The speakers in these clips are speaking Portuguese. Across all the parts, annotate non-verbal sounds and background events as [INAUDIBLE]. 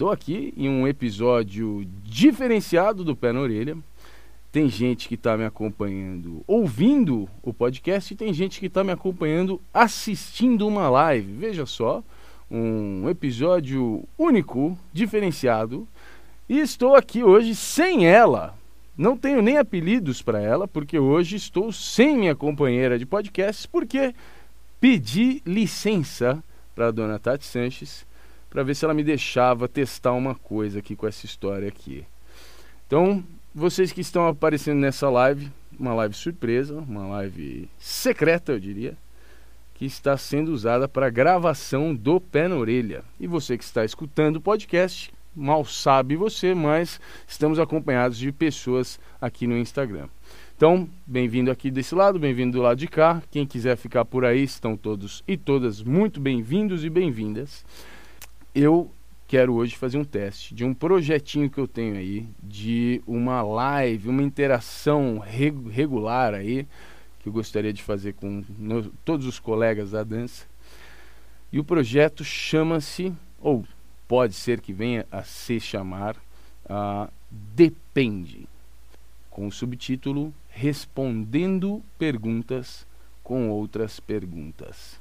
Estou aqui em um episódio diferenciado do Pé na Orelha. Tem gente que está me acompanhando ouvindo o podcast e tem gente que está me acompanhando assistindo uma live. Veja só, um episódio único, diferenciado. E estou aqui hoje sem ela. Não tenho nem apelidos para ela, porque hoje estou sem minha companheira de podcast, porque pedi licença para a dona Tati Sanches para ver se ela me deixava testar uma coisa aqui com essa história aqui. Então, vocês que estão aparecendo nessa live, uma live surpresa, uma live secreta, eu diria, que está sendo usada para gravação do Pé na Orelha. E você que está escutando o podcast, mal sabe você, mas estamos acompanhados de pessoas aqui no Instagram. Então, bem-vindo aqui desse lado, bem-vindo do lado de cá. Quem quiser ficar por aí, estão todos e todas muito bem-vindos e bem-vindas eu quero hoje fazer um teste de um projetinho que eu tenho aí, de uma live, uma interação reg regular aí, que eu gostaria de fazer com todos os colegas da dança. E o projeto chama-se, ou pode ser que venha a se chamar, uh, Depende, com o subtítulo Respondendo Perguntas com Outras Perguntas.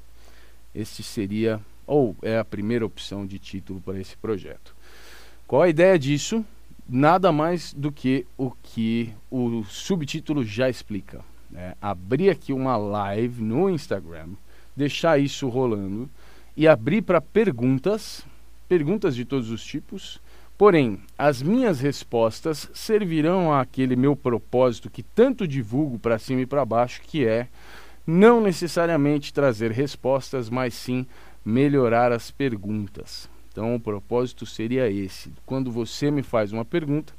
Este seria ou é a primeira opção de título para esse projeto. Qual a ideia disso? Nada mais do que o que o subtítulo já explica. Né? Abrir aqui uma live no Instagram, deixar isso rolando e abrir para perguntas, perguntas de todos os tipos. Porém, as minhas respostas servirão àquele meu propósito que tanto divulgo para cima e para baixo, que é não necessariamente trazer respostas, mas sim melhorar as perguntas. Então, o propósito seria esse. Quando você me faz uma pergunta,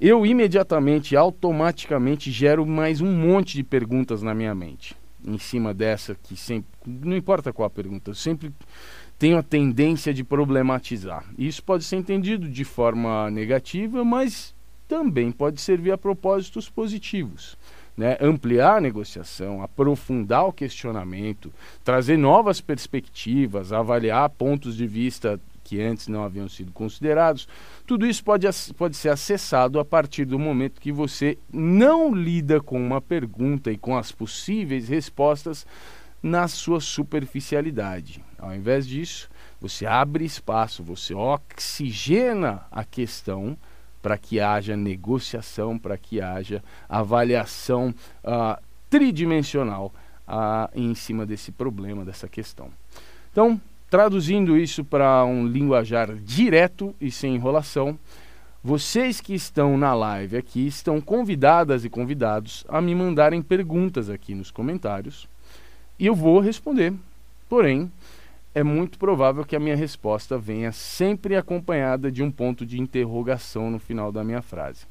eu imediatamente, automaticamente gero mais um monte de perguntas na minha mente. Em cima dessa que sempre, não importa qual a pergunta, eu sempre tenho a tendência de problematizar. Isso pode ser entendido de forma negativa, mas também pode servir a propósitos positivos né, ampliar a negociação, aprofundar o questionamento, trazer novas perspectivas, avaliar pontos de vista que antes não haviam sido considerados. Tudo isso pode, pode ser acessado a partir do momento que você não lida com uma pergunta e com as possíveis respostas na sua superficialidade. Ao invés disso, você abre espaço, você oxigena a questão para que haja negociação, para que haja avaliação uh, tridimensional uh, em cima desse problema, dessa questão. Então, traduzindo isso para um linguajar direto e sem enrolação, vocês que estão na live aqui estão convidadas e convidados a me mandarem perguntas aqui nos comentários e eu vou responder. Porém, é muito provável que a minha resposta venha sempre acompanhada de um ponto de interrogação no final da minha frase.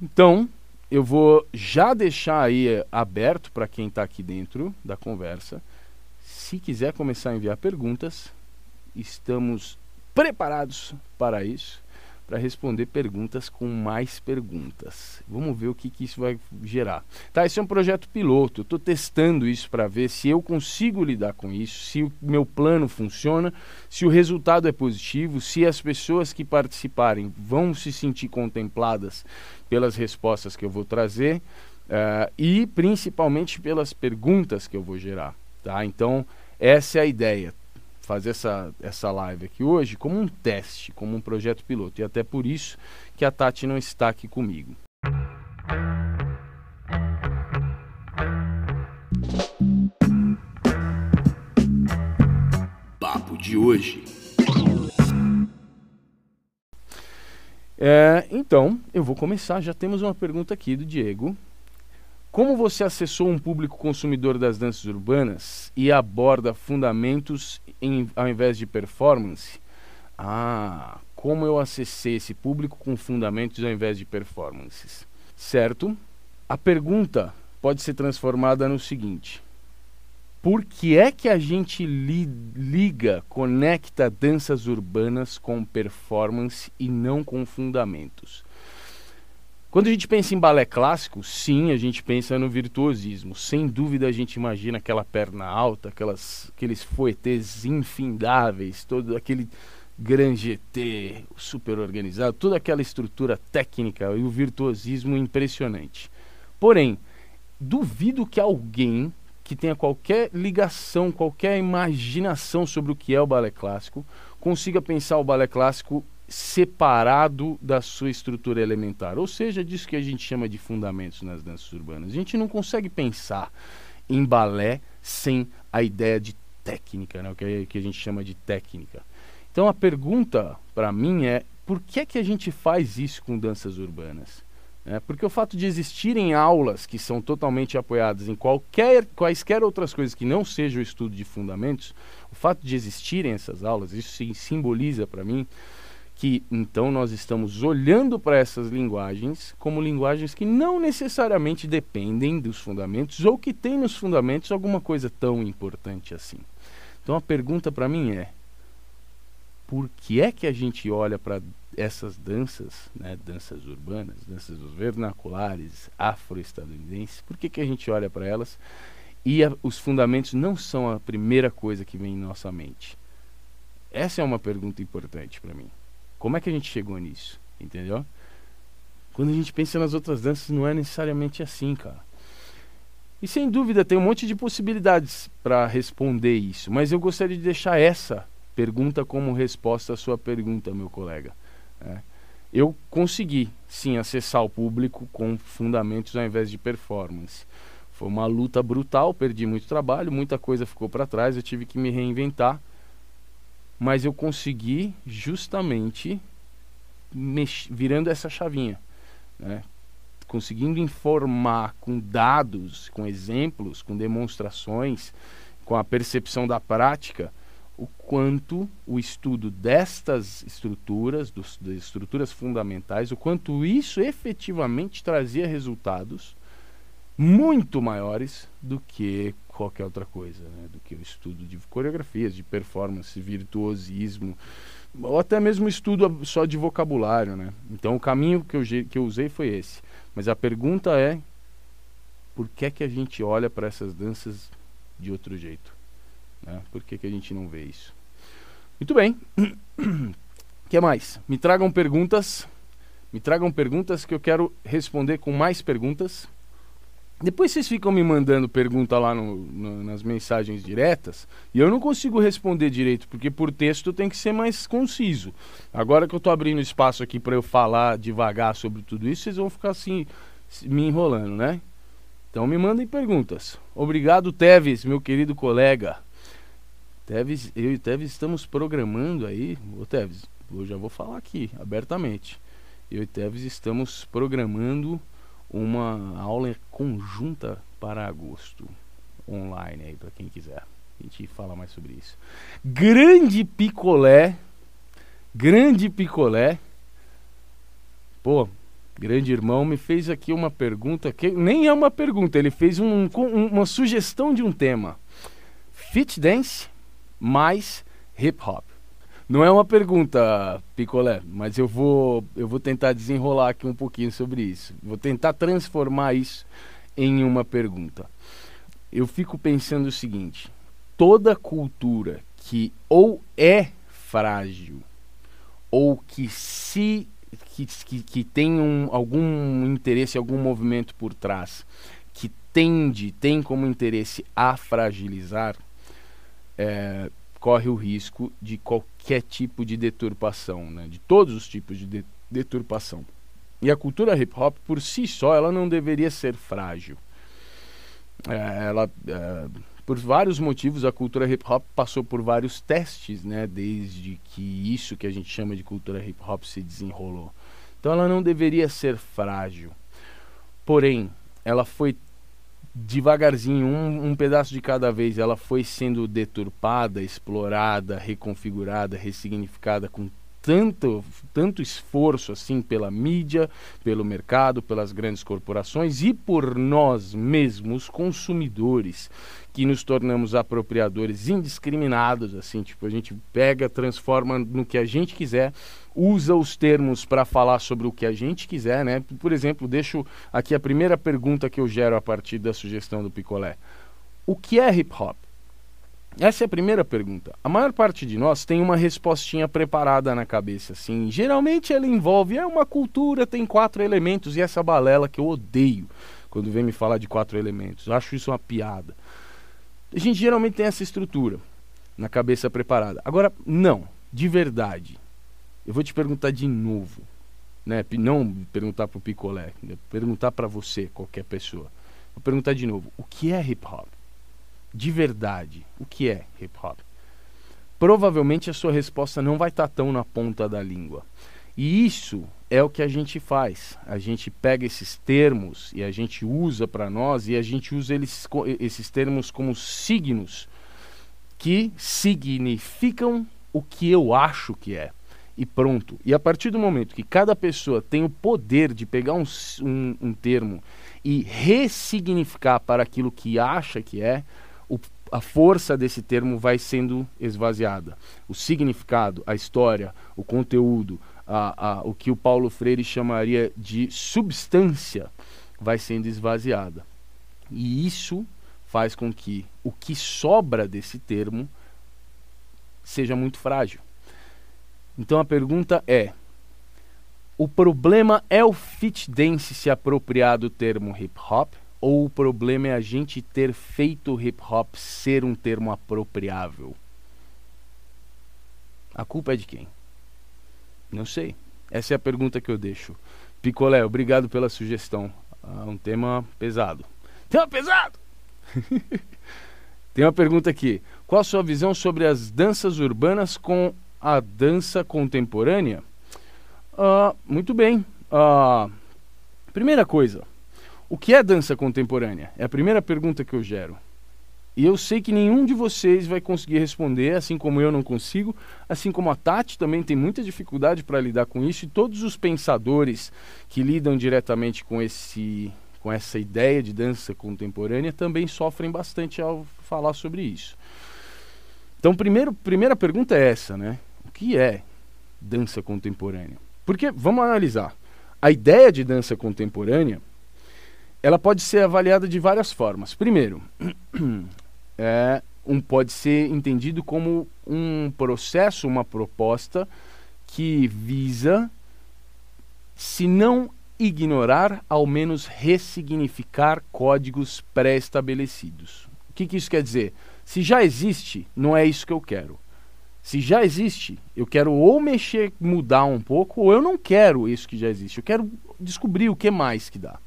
Então, eu vou já deixar aí eh, aberto para quem está aqui dentro da conversa. Se quiser começar a enviar perguntas, estamos preparados para isso para responder perguntas com mais perguntas. Vamos ver o que, que isso vai gerar. Tá, esse é um projeto piloto. Eu estou testando isso para ver se eu consigo lidar com isso, se o meu plano funciona, se o resultado é positivo, se as pessoas que participarem vão se sentir contempladas pelas respostas que eu vou trazer uh, e principalmente pelas perguntas que eu vou gerar. Tá? Então, essa é a ideia fazer essa, essa live aqui hoje como um teste, como um projeto piloto. E até por isso que a Tati não está aqui comigo. Papo de hoje. É, então, eu vou começar. Já temos uma pergunta aqui do Diego. Como você acessou um público consumidor das danças urbanas e aborda fundamentos em, ao invés de performance? Ah, como eu acessei esse público com fundamentos ao invés de performances. Certo? A pergunta pode ser transformada no seguinte: por que é que a gente li liga, conecta danças urbanas com performance e não com fundamentos? Quando a gente pensa em balé clássico, sim, a gente pensa no virtuosismo. Sem dúvida a gente imagina aquela perna alta, aquelas, aqueles foetés infindáveis, todo aquele grand GT super organizado, toda aquela estrutura técnica e o virtuosismo impressionante. Porém, duvido que alguém que tenha qualquer ligação, qualquer imaginação sobre o que é o balé clássico, consiga pensar o balé clássico separado da sua estrutura elementar, ou seja, disso que a gente chama de fundamentos nas danças urbanas. A gente não consegue pensar em balé sem a ideia de técnica, né? o que, é, que a gente chama de técnica. Então a pergunta para mim é por que, é que a gente faz isso com danças urbanas? É, porque o fato de existirem aulas que são totalmente apoiadas em qualquer, quaisquer outras coisas que não seja o estudo de fundamentos, o fato de existirem essas aulas, isso sim, simboliza para mim que então nós estamos olhando para essas linguagens como linguagens que não necessariamente dependem dos fundamentos ou que têm nos fundamentos alguma coisa tão importante assim. Então a pergunta para mim é: por que é que a gente olha para essas danças, né, danças urbanas, danças vernaculares, afro-estadunidenses, por que, que a gente olha para elas e a, os fundamentos não são a primeira coisa que vem em nossa mente? Essa é uma pergunta importante para mim. Como é que a gente chegou nisso? Entendeu? Quando a gente pensa nas outras danças, não é necessariamente assim, cara. E sem dúvida tem um monte de possibilidades para responder isso, mas eu gostaria de deixar essa pergunta como resposta à sua pergunta, meu colega. É. Eu consegui, sim, acessar o público com fundamentos ao invés de performance. Foi uma luta brutal, perdi muito trabalho, muita coisa ficou para trás, eu tive que me reinventar mas eu consegui justamente virando essa chavinha, né? conseguindo informar com dados, com exemplos, com demonstrações, com a percepção da prática, o quanto o estudo destas estruturas, dos, das estruturas fundamentais, o quanto isso efetivamente trazia resultados muito maiores do que qualquer outra coisa, né? do que o estudo de coreografias, de performance, virtuosismo, ou até mesmo estudo só de vocabulário. Né? Então o caminho que eu, que eu usei foi esse. Mas a pergunta é, por que, é que a gente olha para essas danças de outro jeito? Né? Por que, que a gente não vê isso? Muito bem. O [CLEARS THROAT] que mais? Me tragam perguntas. Me tragam perguntas que eu quero responder com mais perguntas. Depois vocês ficam me mandando pergunta lá no, no, nas mensagens diretas e eu não consigo responder direito, porque por texto tem que ser mais conciso. Agora que eu estou abrindo espaço aqui para eu falar devagar sobre tudo isso, vocês vão ficar assim me enrolando, né? Então me mandem perguntas. Obrigado, Teves, meu querido colega. Teves, eu e Teves estamos programando aí. Ô Teves, eu já vou falar aqui abertamente. Eu e Teves estamos programando uma aula conjunta para agosto online aí para quem quiser. A gente fala mais sobre isso. Grande picolé, grande picolé. Pô, grande irmão me fez aqui uma pergunta que nem é uma pergunta, ele fez um, um, uma sugestão de um tema. Fit dance mais hip hop. Não é uma pergunta, Picolé, mas eu vou, eu vou tentar desenrolar aqui um pouquinho sobre isso. Vou tentar transformar isso em uma pergunta. Eu fico pensando o seguinte: toda cultura que ou é frágil ou que se que, que, que tem um, algum interesse, algum movimento por trás que tende, tem como interesse a fragilizar, é, corre o risco de qualquer tipo de deturpação, né? de todos os tipos de, de deturpação. E a cultura hip hop, por si só, ela não deveria ser frágil. É, ela, é, por vários motivos, a cultura hip hop passou por vários testes, né? desde que isso que a gente chama de cultura hip hop se desenrolou. Então ela não deveria ser frágil. Porém, ela foi devagarzinho, um, um, pedaço de cada vez, ela foi sendo deturpada, explorada, reconfigurada, ressignificada com tanto, tanto esforço assim pela mídia, pelo mercado, pelas grandes corporações e por nós mesmos, consumidores, que nos tornamos apropriadores indiscriminados, assim, tipo, a gente pega, transforma no que a gente quiser, usa os termos para falar sobre o que a gente quiser, né? Por exemplo, deixo aqui a primeira pergunta que eu gero a partir da sugestão do Picolé. O que é hip hop? Essa é a primeira pergunta. A maior parte de nós tem uma respostinha preparada na cabeça, assim. Geralmente ela envolve é uma cultura, tem quatro elementos e essa balela que eu odeio quando vem me falar de quatro elementos. Eu acho isso uma piada. A gente geralmente tem essa estrutura na cabeça preparada. Agora, não, de verdade. Eu vou te perguntar de novo, né? Não perguntar para o picolé, né? perguntar para você, qualquer pessoa. Vou perguntar de novo. O que é hip hop? de verdade o que é hip hop, provavelmente a sua resposta não vai estar tá tão na ponta da língua. E isso é o que a gente faz. A gente pega esses termos e a gente usa para nós e a gente usa eles, esses termos como signos que significam o que eu acho que é. E pronto. E a partir do momento que cada pessoa tem o poder de pegar um, um, um termo e ressignificar para aquilo que acha que é, o, a força desse termo vai sendo esvaziada. O significado, a história, o conteúdo, a, a, o que o Paulo Freire chamaria de substância vai sendo esvaziada. E isso faz com que o que sobra desse termo seja muito frágil. Então a pergunta é: o problema é o fit dance se apropriar do termo hip hop? Ou o problema é a gente ter feito hip hop ser um termo apropriável? A culpa é de quem? Não sei. Essa é a pergunta que eu deixo. Picolé, obrigado pela sugestão. Ah, um tema pesado. Tema pesado! [LAUGHS] Tem uma pergunta aqui. Qual a sua visão sobre as danças urbanas com a dança contemporânea? Ah, muito bem. Ah, primeira coisa, o que é dança contemporânea? É a primeira pergunta que eu gero. E eu sei que nenhum de vocês vai conseguir responder, assim como eu não consigo, assim como a Tati também tem muita dificuldade para lidar com isso, e todos os pensadores que lidam diretamente com, esse, com essa ideia de dança contemporânea também sofrem bastante ao falar sobre isso. Então, primeiro, primeira pergunta é essa, né? Que é dança contemporânea? Porque, vamos analisar, a ideia de dança contemporânea ela pode ser avaliada de várias formas. Primeiro, [CLEARS THROAT] é um, pode ser entendido como um processo, uma proposta que visa, se não ignorar, ao menos ressignificar códigos pré-estabelecidos. O que, que isso quer dizer? Se já existe, não é isso que eu quero. Se já existe, eu quero ou mexer, mudar um pouco, ou eu não quero isso que já existe. Eu quero descobrir o que mais que dá.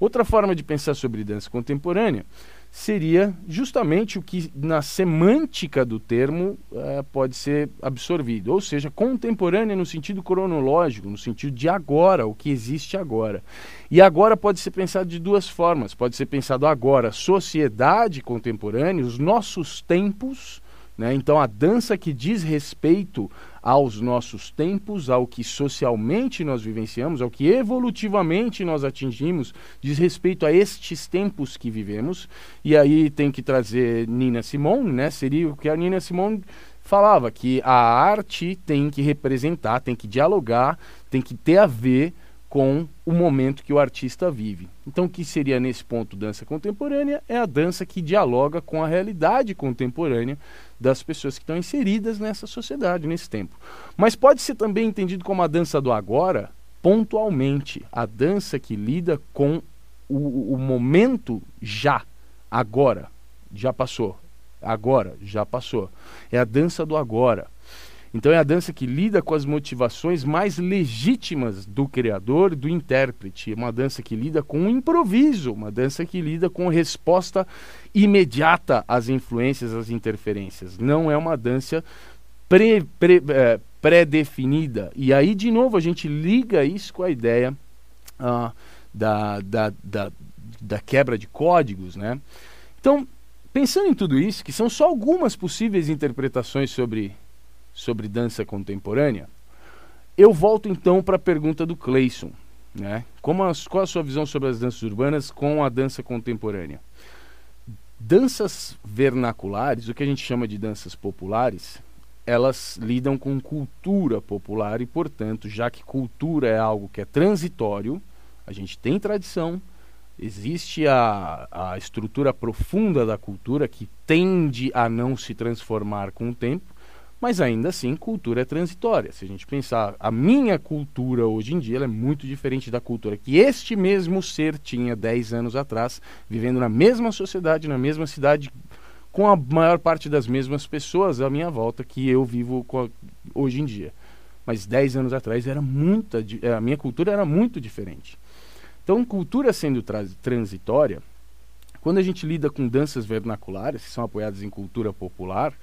Outra forma de pensar sobre dança contemporânea seria justamente o que na semântica do termo uh, pode ser absorvido, ou seja, contemporânea no sentido cronológico, no sentido de agora, o que existe agora. E agora pode ser pensado de duas formas: pode ser pensado agora, sociedade contemporânea, os nossos tempos né? Então, a dança que diz respeito aos nossos tempos, ao que socialmente nós vivenciamos, ao que evolutivamente nós atingimos, diz respeito a estes tempos que vivemos. E aí tem que trazer Nina Simone, né? seria o que a Nina Simone falava, que a arte tem que representar, tem que dialogar, tem que ter a ver com o momento que o artista vive. Então, o que seria nesse ponto dança contemporânea? É a dança que dialoga com a realidade contemporânea das pessoas que estão inseridas nessa sociedade, nesse tempo. Mas pode ser também entendido como a dança do agora, pontualmente, a dança que lida com o, o momento já, agora, já passou, agora, já passou. É a dança do agora. Então é a dança que lida com as motivações mais legítimas do criador do intérprete. É uma dança que lida com o improviso, uma dança que lida com resposta imediata às influências, às interferências. Não é uma dança é, pré-definida. E aí, de novo, a gente liga isso com a ideia ah, da, da, da, da quebra de códigos. Né? Então, pensando em tudo isso, que são só algumas possíveis interpretações sobre sobre dança contemporânea, Eu volto então para a pergunta do Cleison. Né? Como a, qual a sua visão sobre as danças urbanas com a dança contemporânea? Danças vernaculares, o que a gente chama de danças populares, elas lidam com cultura popular e, portanto, já que cultura é algo que é transitório, a gente tem tradição, existe a, a estrutura profunda da cultura que tende a não se transformar com o tempo, mas ainda assim cultura é transitória. Se a gente pensar, a minha cultura hoje em dia é muito diferente da cultura que este mesmo ser tinha 10 anos atrás, vivendo na mesma sociedade, na mesma cidade, com a maior parte das mesmas pessoas à minha volta que eu vivo a, hoje em dia. Mas 10 anos atrás era muita, a minha cultura era muito diferente. Então, cultura sendo transitória, quando a gente lida com danças vernaculares, que são apoiadas em cultura popular,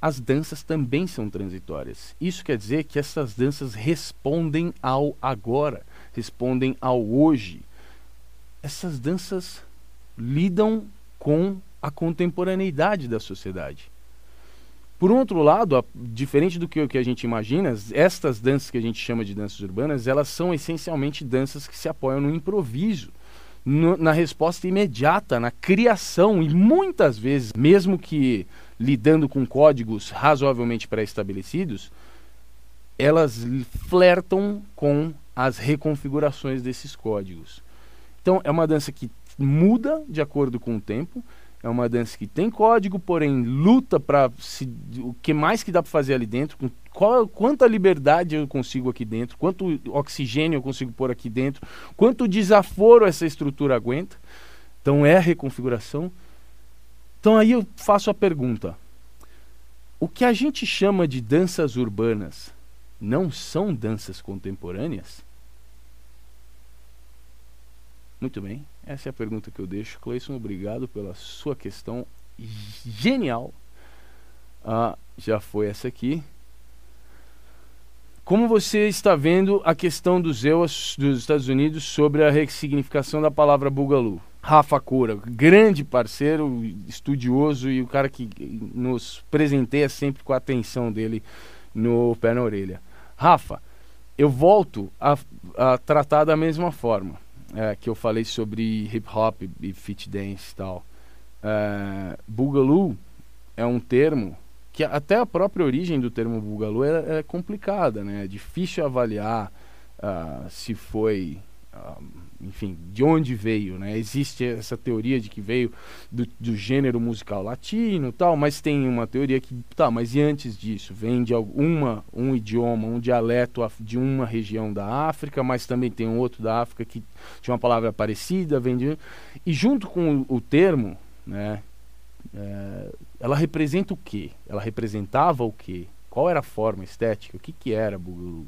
as danças também são transitórias. Isso quer dizer que essas danças respondem ao agora, respondem ao hoje. Essas danças lidam com a contemporaneidade da sociedade. Por outro lado, a, diferente do que que a gente imagina, estas danças que a gente chama de danças urbanas, elas são essencialmente danças que se apoiam no improviso, no, na resposta imediata, na criação e muitas vezes, mesmo que lidando com códigos razoavelmente pré-estabelecidos, elas flertam com as reconfigurações desses códigos. Então, é uma dança que muda de acordo com o tempo, é uma dança que tem código, porém luta para o que mais que dá para fazer ali dentro, com qual, quanta liberdade eu consigo aqui dentro, quanto oxigênio eu consigo pôr aqui dentro, quanto desaforo essa estrutura aguenta. Então é reconfiguração. Então aí eu faço a pergunta: o que a gente chama de danças urbanas não são danças contemporâneas? Muito bem. Essa é a pergunta que eu deixo. Cleison, obrigado pela sua questão genial. Ah, já foi essa aqui. Como você está vendo a questão dos EUAs dos Estados Unidos sobre a ressignificação da palavra Bugalu? Rafa Cura, grande parceiro, estudioso e o cara que nos presenteia sempre com a atenção dele no pé na orelha. Rafa, eu volto a, a tratar da mesma forma é, que eu falei sobre hip hop e fit dance e tal. É, Boogaloo é um termo que até a própria origem do termo Boogaloo é, é complicada, né? É difícil avaliar uh, se foi enfim, de onde veio, né? Existe essa teoria de que veio do, do, gênero musical latino tal, mas tem uma teoria que, tá, mas e antes disso? Vem de alguma, um idioma, um dialeto de uma região da África, mas também tem um outro da África que tinha uma palavra parecida, vem de... E junto com o, o termo, né, é, ela representa o quê? Ela representava o quê? Qual era a forma estética? O que, que era Boogaloo?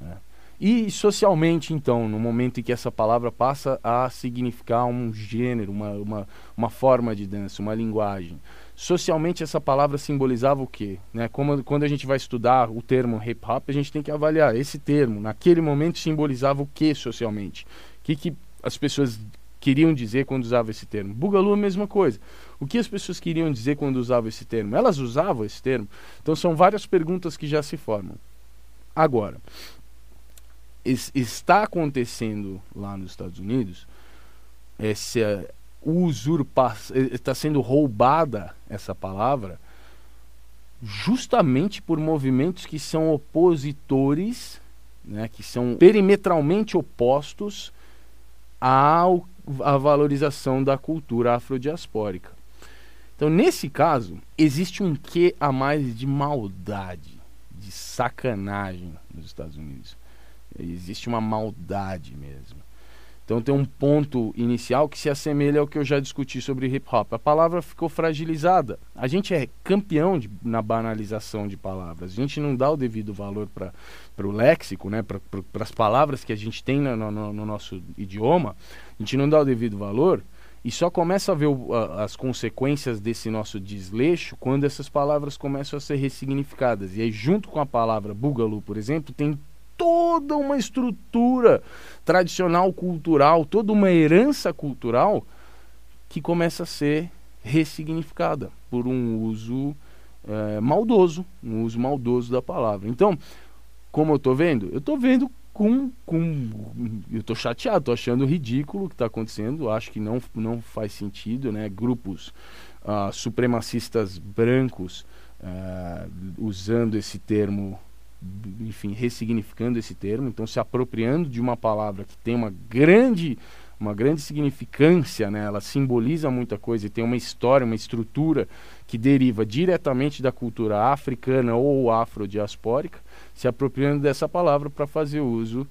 Né? E socialmente, então, no momento em que essa palavra passa a significar um gênero, uma, uma, uma forma de dança, uma linguagem. Socialmente, essa palavra simbolizava o quê? Né? Como, quando a gente vai estudar o termo hip hop, a gente tem que avaliar esse termo. Naquele momento, simbolizava o que socialmente? O que, que as pessoas queriam dizer quando usavam esse termo? Bugalu, a mesma coisa. O que as pessoas queriam dizer quando usavam esse termo? Elas usavam esse termo? Então, são várias perguntas que já se formam. Agora, está acontecendo lá nos Estados Unidos, essa usurpação, está sendo roubada essa palavra justamente por movimentos que são opositores, né, que são perimetralmente opostos ao, à valorização da cultura afrodiaspórica. Então, nesse caso, existe um quê a mais de maldade, de sacanagem nos Estados Unidos. Existe uma maldade mesmo. Então tem um ponto inicial que se assemelha ao que eu já discuti sobre hip hop. A palavra ficou fragilizada. A gente é campeão de, na banalização de palavras. A gente não dá o devido valor para o léxico, né? para as palavras que a gente tem no, no, no, nosso idioma. A gente não dá o devido valor e só começa a ver o, a, as consequências desse nosso desleixo quando essas palavras começam a ser ressignificadas. E aí, junto com a palavra bugalu, por exemplo, tem toda uma estrutura tradicional cultural, toda uma herança cultural que começa a ser ressignificada por um uso é, maldoso, um uso maldoso da palavra. Então, como eu tô vendo? Eu tô vendo com, com eu tô chateado, tô achando ridículo o que está acontecendo, acho que não, não faz sentido, né? Grupos uh, supremacistas brancos uh, usando esse termo, enfim, ressignificando esse termo, então se apropriando de uma palavra que tem uma grande uma grande significância, né? ela simboliza muita coisa e tem uma história, uma estrutura que deriva diretamente da cultura africana ou afrodiaspórica, se apropriando dessa palavra para fazer uso,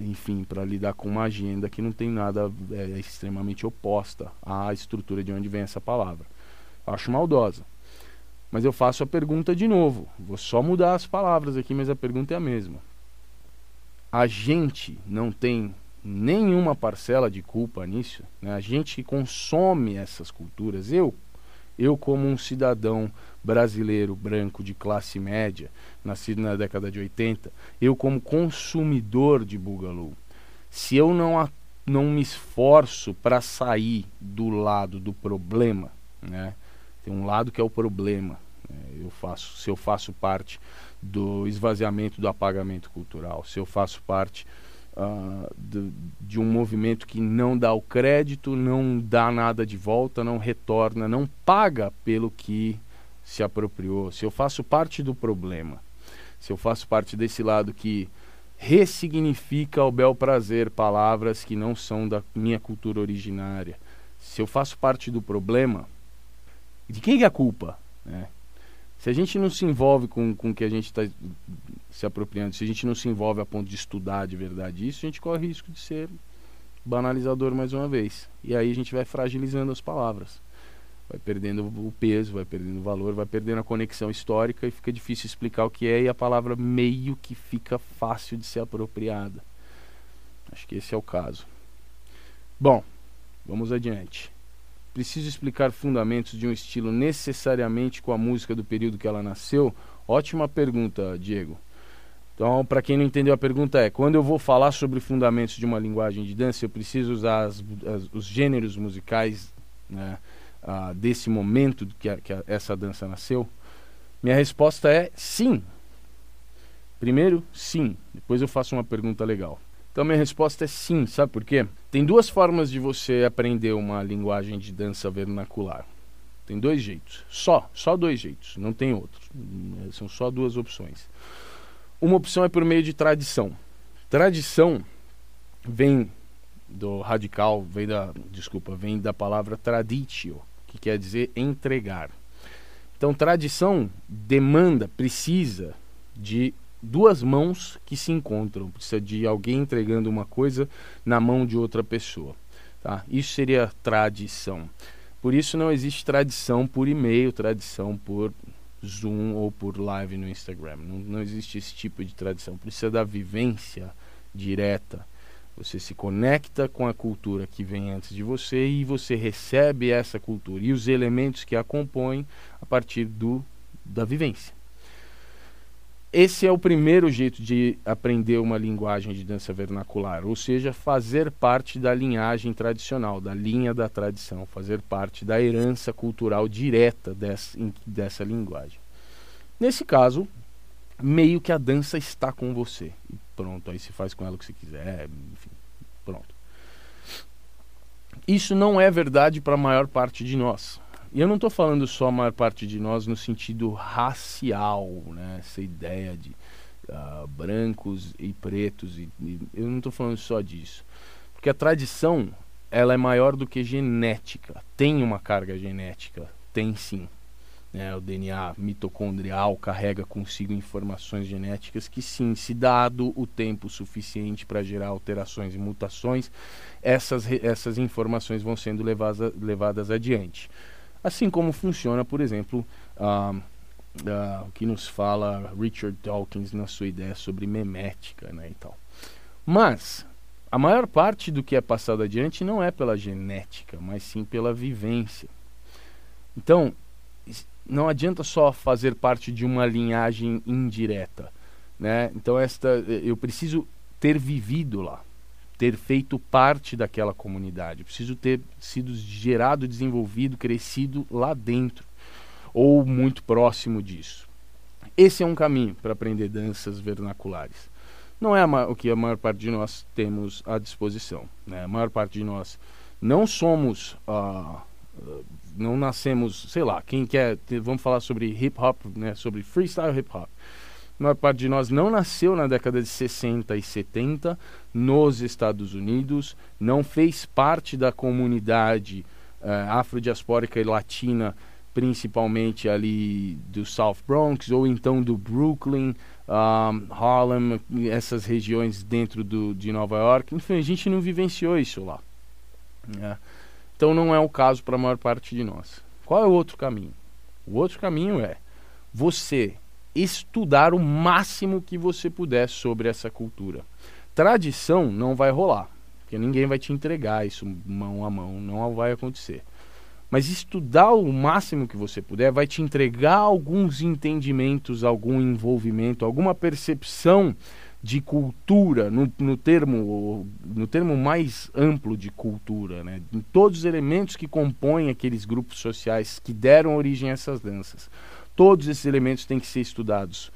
enfim, para lidar com uma agenda que não tem nada, é, extremamente oposta à estrutura de onde vem essa palavra. Acho maldosa. Mas eu faço a pergunta de novo. Vou só mudar as palavras aqui, mas a pergunta é a mesma. A gente não tem nenhuma parcela de culpa nisso. Né? A gente que consome essas culturas, eu, eu como um cidadão brasileiro branco de classe média, nascido na década de 80, eu como consumidor de Bugalu, se eu não, não me esforço para sair do lado do problema, né? Tem um lado que é o problema, né? eu faço, se eu faço parte do esvaziamento do apagamento cultural, se eu faço parte uh, de, de, um movimento que não dá o crédito, não dá nada de volta, não retorna, não paga pelo que se apropriou. Se eu faço parte do problema, se eu faço parte desse lado que ressignifica ao bel prazer palavras que não são da minha cultura originária, se eu faço parte do problema, de quem é a culpa? Né? Se a gente não se envolve com, com o que a gente está se apropriando, se a gente não se envolve a ponto de estudar de verdade isso, a gente corre risco de ser banalizador mais uma vez. E aí a gente vai fragilizando as palavras. Vai perdendo o peso, vai perdendo o valor, vai perdendo a conexão histórica e fica difícil explicar o que é e a palavra meio que fica fácil de ser apropriada. Acho que esse é o caso. Bom, vamos adiante. Preciso explicar fundamentos de um estilo necessariamente com a música do período que ela nasceu? Ótima pergunta, Diego. Então, para quem não entendeu a pergunta é: quando eu vou falar sobre fundamentos de uma linguagem de dança, eu preciso usar as, as, os gêneros musicais né, ah, desse momento que, a, que a, essa dança nasceu? Minha resposta é sim. Primeiro, sim. Depois eu faço uma pergunta legal. Então minha resposta é sim, sabe por quê? Tem duas formas de você aprender uma linguagem de dança vernacular. Tem dois jeitos. Só, só dois jeitos, não tem outros. São só duas opções. Uma opção é por meio de tradição. Tradição vem do radical, vem da, desculpa, vem da palavra traditio, que quer dizer entregar. Então, tradição demanda, precisa de duas mãos que se encontram, precisa de alguém entregando uma coisa na mão de outra pessoa. Tá? Isso seria tradição. Por isso não existe tradição por e-mail, tradição por Zoom ou por live no Instagram. Não, não existe esse tipo de tradição. Precisa da vivência direta. Você se conecta com a cultura que vem antes de você e você recebe essa cultura e os elementos que a compõem a partir do, da vivência. Esse é o primeiro jeito de aprender uma linguagem de dança vernacular, ou seja, fazer parte da linhagem tradicional, da linha da tradição, fazer parte da herança cultural direta dessa, dessa linguagem. Nesse caso, meio que a dança está com você. E pronto, aí se faz com ela o que você quiser, enfim, pronto. Isso não é verdade para a maior parte de nós. E eu não estou falando só a maior parte de nós no sentido racial, né? essa ideia de uh, brancos e pretos. E, e eu não estou falando só disso. Porque a tradição ela é maior do que genética. Tem uma carga genética, tem sim. Né? O DNA mitocondrial carrega consigo informações genéticas que, sim, se dado o tempo suficiente para gerar alterações e mutações, essas, essas informações vão sendo levadas, levadas adiante. Assim como funciona, por exemplo, o que nos fala Richard Dawkins na sua ideia sobre memética né, e tal. Mas a maior parte do que é passado adiante não é pela genética, mas sim pela vivência. Então, não adianta só fazer parte de uma linhagem indireta, né? Então esta eu preciso ter vivido lá ter feito parte daquela comunidade. preciso ter sido gerado, desenvolvido, crescido lá dentro ou muito próximo disso. esse é um caminho para aprender danças vernaculares. Não é o que a maior parte de nós temos à disposição. Né? A maior parte de nós não somos, uh, não nascemos, sei lá, quem quer, vamos falar sobre hip hop, né? sobre freestyle hip hop. Maior parte de nós não nasceu na década de 60 e 70 nos Estados Unidos, não fez parte da comunidade uh, afrodiaspórica e latina principalmente ali do South Bronx ou então do Brooklyn, um, Harlem, essas regiões dentro do, de Nova York. Enfim, a gente não vivenciou isso lá. Né? Então não é o caso para a maior parte de nós. Qual é o outro caminho? O outro caminho é você estudar o máximo que você puder sobre essa cultura. Tradição não vai rolar, porque ninguém vai te entregar isso mão a mão, não vai acontecer. Mas estudar o máximo que você puder vai te entregar alguns entendimentos, algum envolvimento, alguma percepção de cultura, no, no, termo, no termo mais amplo de cultura, né? em todos os elementos que compõem aqueles grupos sociais que deram origem a essas danças. Todos esses elementos têm que ser estudados.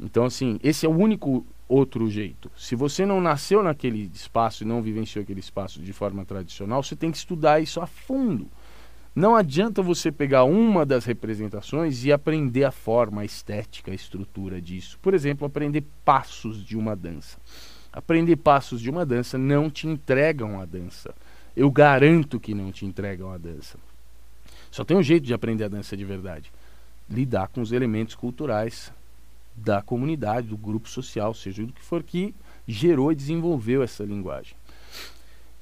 Então, assim, esse é o único outro jeito. Se você não nasceu naquele espaço e não vivenciou aquele espaço de forma tradicional, você tem que estudar isso a fundo. Não adianta você pegar uma das representações e aprender a forma, a estética, a estrutura disso. Por exemplo, aprender passos de uma dança. Aprender passos de uma dança não te entregam a dança. Eu garanto que não te entregam a dança. Só tem um jeito de aprender a dança de verdade: lidar com os elementos culturais da comunidade, do grupo social, seja do que for que gerou e desenvolveu essa linguagem.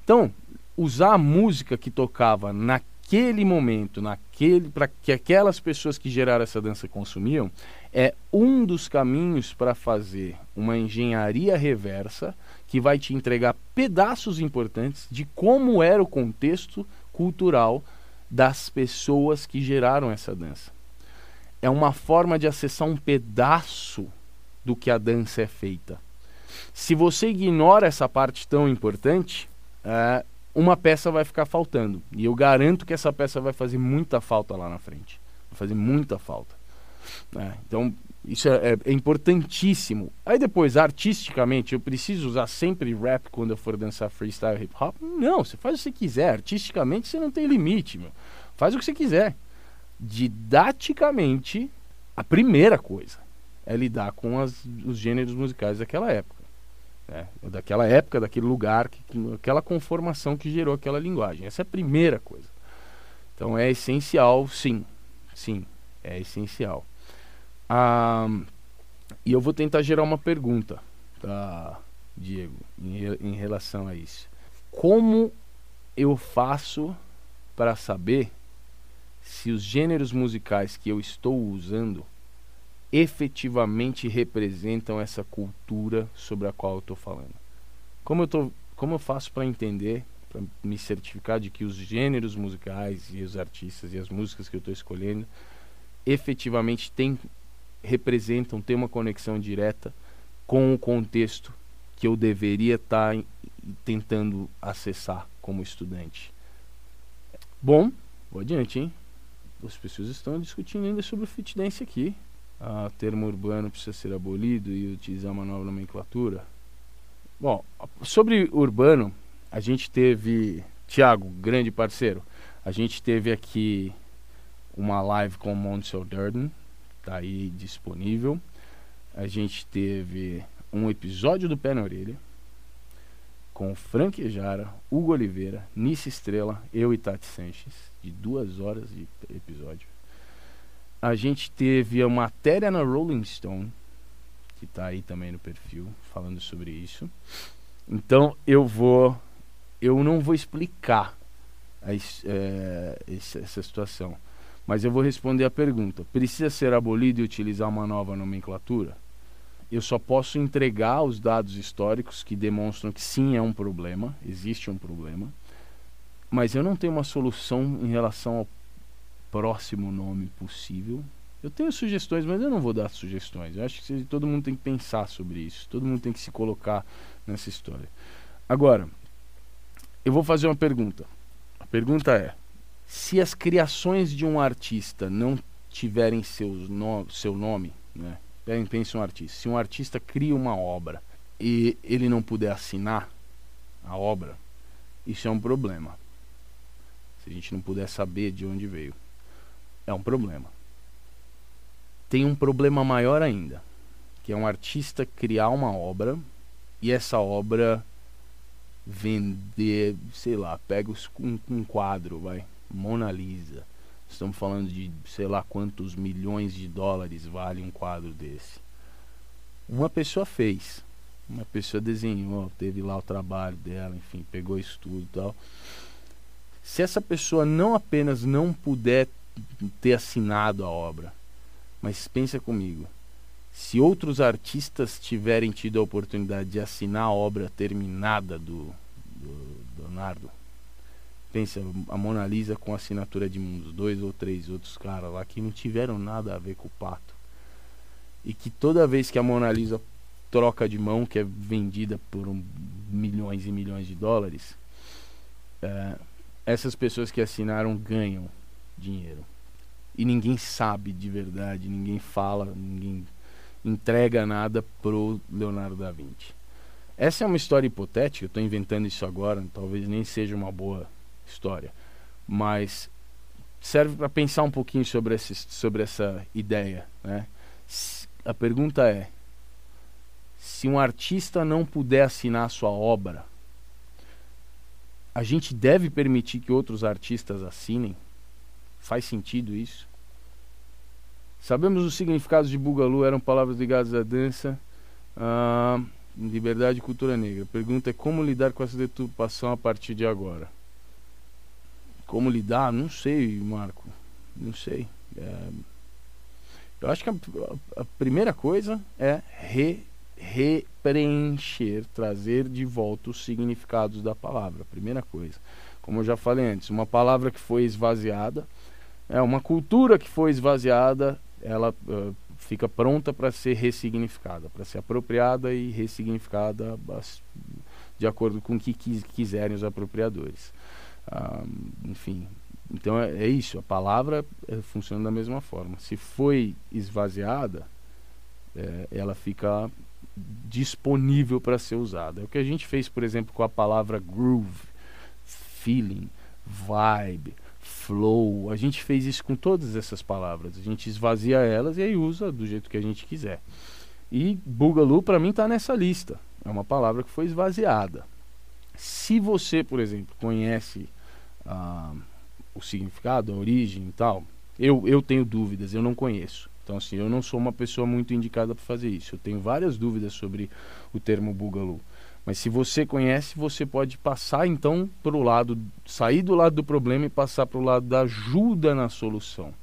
Então, usar a música que tocava na naquele momento, naquele para que aquelas pessoas que geraram essa dança consumiam, é um dos caminhos para fazer uma engenharia reversa que vai te entregar pedaços importantes de como era o contexto cultural das pessoas que geraram essa dança. É uma forma de acessar um pedaço do que a dança é feita. Se você ignora essa parte tão importante, é, uma peça vai ficar faltando. E eu garanto que essa peça vai fazer muita falta lá na frente. Vai fazer muita falta. É, então, isso é, é, é, importantíssimo. Aí depois, artisticamente, eu preciso usar sempre rap quando eu for dançar freestyle hip hop? Não, você faz o que você quiser. Artisticamente, você não tem limite, meu. Faz o que você quiser. Didaticamente, a primeira coisa é lidar com as, os gêneros musicais daquela época né? daquela época, daquele lugar, que, que, aquela conformação que gerou aquela linguagem. Essa é a primeira coisa. Então é essencial, sim, sim, é essencial. Ah, e eu vou tentar gerar uma pergunta, tá, Diego, em, em relação a isso. Como eu faço para saber se os gêneros musicais que eu estou usando efetivamente representam essa cultura sobre a qual eu estou falando. Como eu, tô, como eu faço para entender, para me certificar de que os gêneros musicais e os artistas e as músicas que eu estou escolhendo efetivamente tem, representam, têm uma conexão direta com o contexto que eu deveria estar tá tentando acessar como estudante. Bom, vou adiante, hein? As pessoas estão discutindo ainda sobre o fit dance aqui o termo urbano precisa ser abolido e utilizar uma nova nomenclatura? Bom, sobre urbano, a gente teve, Tiago, grande parceiro, a gente teve aqui uma live com o Monsell Durden, tá aí disponível. A gente teve um episódio do Pé na Orelha com Frank Ejara, Hugo Oliveira, Nice Estrela, eu e Tati Sanches, de duas horas de episódio a gente teve a matéria na Rolling Stone, que está aí também no perfil, falando sobre isso. Então eu vou, eu não vou explicar a, é, essa situação, mas eu vou responder a pergunta: precisa ser abolido e utilizar uma nova nomenclatura? Eu só posso entregar os dados históricos que demonstram que sim é um problema, existe um problema, mas eu não tenho uma solução em relação ao próximo nome possível. Eu tenho sugestões, mas eu não vou dar sugestões. Eu acho que todo mundo tem que pensar sobre isso. Todo mundo tem que se colocar nessa história. Agora, eu vou fazer uma pergunta. A pergunta é: se as criações de um artista não tiverem seus no, seu nome, né? pense um artista. Se um artista cria uma obra e ele não puder assinar a obra, isso é um problema. A gente não puder saber de onde veio, é um problema. Tem um problema maior ainda, que é um artista criar uma obra e essa obra vender, sei lá, pega um, um quadro, vai, Mona Lisa. Estamos falando de sei lá quantos milhões de dólares vale um quadro desse. Uma pessoa fez, uma pessoa desenhou, teve lá o trabalho dela, enfim, pegou isso tudo e tal. Se essa pessoa não apenas não puder ter assinado a obra, mas pensa comigo, se outros artistas tiverem tido a oportunidade de assinar a obra terminada do, do Leonardo, pensa a Mona Lisa com a assinatura de uns dois ou três outros caras lá que não tiveram nada a ver com o pato. E que toda vez que a Mona Lisa troca de mão, que é vendida por um, milhões e milhões de dólares, é, essas pessoas que assinaram ganham dinheiro. E ninguém sabe de verdade, ninguém fala, ninguém entrega nada pro Leonardo da Vinci. Essa é uma história hipotética, eu estou inventando isso agora, talvez nem seja uma boa história, mas serve para pensar um pouquinho sobre, esse, sobre essa ideia. Né? A pergunta é: se um artista não puder assinar sua obra, a gente deve permitir que outros artistas assinem? Faz sentido isso? Sabemos os significados de Bugalu, eram palavras ligadas à dança, ah, liberdade e cultura negra. A pergunta é como lidar com essa deturpação a partir de agora? Como lidar? Não sei, Marco. Não sei. É... Eu acho que a, a, primeira coisa é re, repreencher, trazer de volta os significados da palavra. Primeira coisa. Como eu já falei antes, uma palavra que foi esvaziada, é uma cultura que foi esvaziada, ela uh, fica pronta para ser ressignificada, para ser apropriada e ressignificada de acordo com o que quiserem os apropriadores. Ah, enfim, então é, é, isso, a palavra é, funciona da mesma forma. Se foi esvaziada, é, ela fica disponível para ser usada. É o que a gente fez, por exemplo, com a palavra groove, feeling, vibe, flow. A gente fez isso com todas essas palavras. A gente esvazia elas e aí usa do jeito que a gente quiser. E Boogaloo para mim está nessa lista. É uma palavra que foi esvaziada. Se você, por exemplo, conhece ah, o significado, a origem e tal, eu, eu tenho dúvidas, eu não conheço. Então, assim, eu não sou uma pessoa muito indicada para fazer isso. Eu tenho várias dúvidas sobre o termo Boogaloo. Mas se você conhece, você pode passar então para o lado, sair do lado do problema e passar para o lado da ajuda na solução,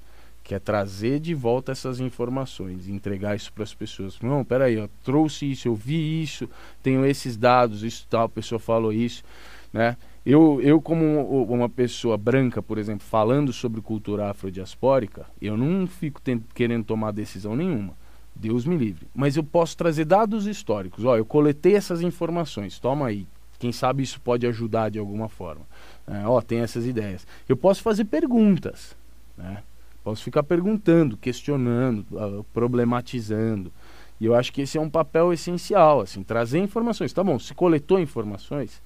que é trazer de volta essas informações, entregar isso para as pessoas. Não, peraí, eu trouxe isso, eu vi isso, tenho esses dados, isso tal, a pessoa falou isso, né? Eu, eu como uma pessoa branca, por exemplo, falando sobre cultura afrodiaspórica, eu não fico querendo tomar decisão nenhuma Deus me livre. Mas eu posso trazer dados históricos. Ó, eu coletei essas informações, toma aí. Quem sabe isso pode ajudar de alguma forma. É, ó, tem essas ideias. Eu posso fazer perguntas, né? Posso ficar perguntando, questionando, problematizando. E eu acho que esse é um papel essencial, assim, trazer informações. Tá bom, se coletou informações,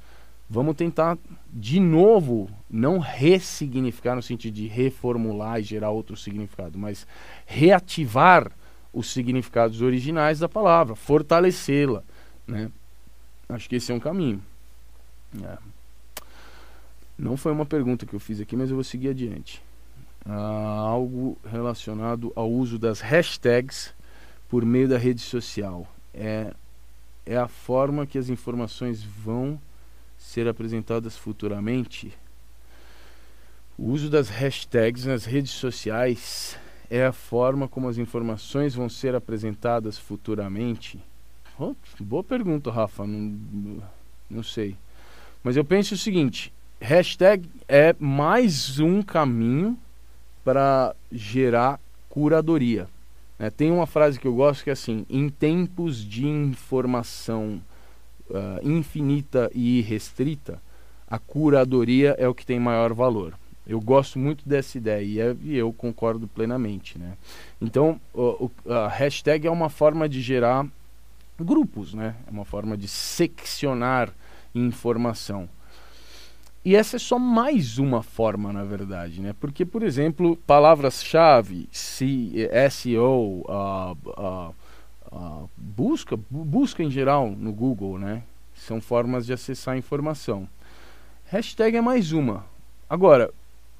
vamos tentar de novo não ressignificar no sentido de reformular e gerar outro significado, mas reativar os significados originais da palavra, fortalecê-la. Né? Acho que esse é um caminho. É. Não foi uma pergunta que eu fiz aqui, mas eu vou seguir adiante. Ah, algo relacionado ao uso das hashtags por meio da rede social. É, é a forma que as informações vão ser apresentadas futuramente. O uso das hashtags nas redes sociais é a forma como as informações vão ser apresentadas futuramente? Oh, boa pergunta, Rafa. Não, não sei. Mas eu penso o seguinte: hashtag é mais um caminho para gerar curadoria. É, tem uma frase que eu gosto que é assim: em tempos de informação uh, infinita e irrestrita, a curadoria é o que tem maior valor. Eu gosto muito dessa ideia e eu concordo plenamente, né? Então, o, o, a hashtag é uma forma de gerar grupos, né? É uma forma de seccionar informação. E essa é só mais uma forma, na verdade, né? Porque, por exemplo, palavras-chave, SEO, uh, uh, busca, busca em geral no Google, né? São formas de acessar informação. Hashtag é mais uma. Agora,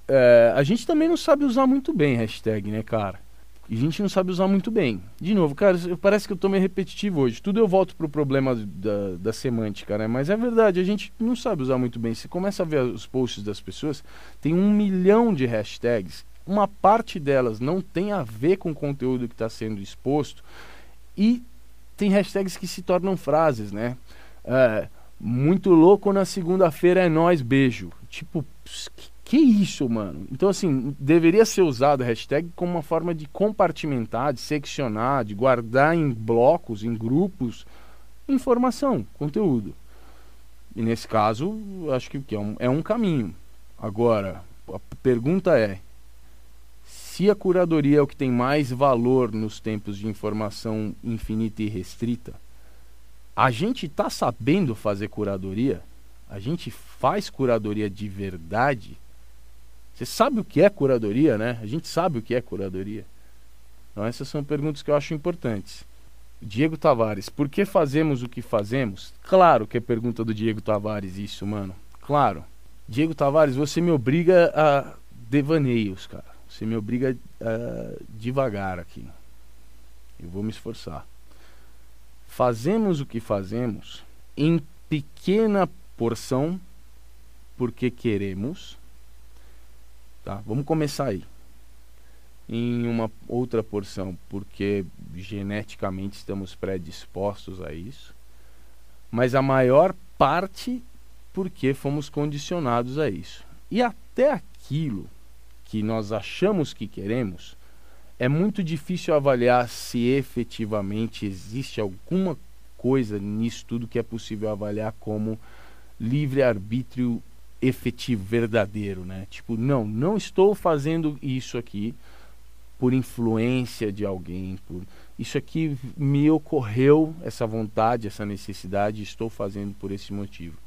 é, a gente também não sabe usar muito bem hashtag, né, cara? A gente não sabe usar muito bem. De novo, cara, parece que eu tô meio repetitivo hoje. Tudo eu volto pro problema da, da semântica, né? Mas é verdade, a gente não sabe usar muito bem. Você começa a ver os posts das pessoas, tem um milhão de hashtags. Uma parte delas não tem a ver com o conteúdo que está sendo exposto. E tem hashtags que se tornam frases, né? É, muito louco na segunda-feira é nós, beijo. Tipo, que isso, mano? Então, assim, deveria ser usado a hashtag como uma forma de compartimentar, de seccionar, de guardar em blocos, em grupos, informação, conteúdo. E nesse caso, acho que, que é, um, é um caminho. Agora, a pergunta é: se a curadoria é o que tem mais valor nos tempos de informação infinita e restrita, a gente está sabendo fazer curadoria? A gente faz curadoria de verdade? Você sabe o que é curadoria, né? A gente sabe o que é curadoria. Então, essas são perguntas que eu acho importantes. Diego Tavares, por que fazemos o que fazemos? Claro que é pergunta do Diego Tavares isso, mano. Claro. Diego Tavares, você me obriga a devaneios, cara. Você me obriga a devagar aqui. Eu vou me esforçar. Fazemos o que fazemos em pequena porção porque queremos Tá? Vamos começar aí. Em uma outra porção, porque geneticamente estamos predispostos a isso. Mas a maior parte porque fomos condicionados a isso. E até aquilo que nós achamos que queremos, é muito difícil avaliar se efetivamente existe alguma coisa nisso tudo que é possível avaliar como livre-arbítrio efetivo, verdadeiro, né? Tipo, não, não estou fazendo isso aqui por influência de alguém, por isso aqui me ocorreu essa vontade, essa necessidade, estou fazendo por esse motivo.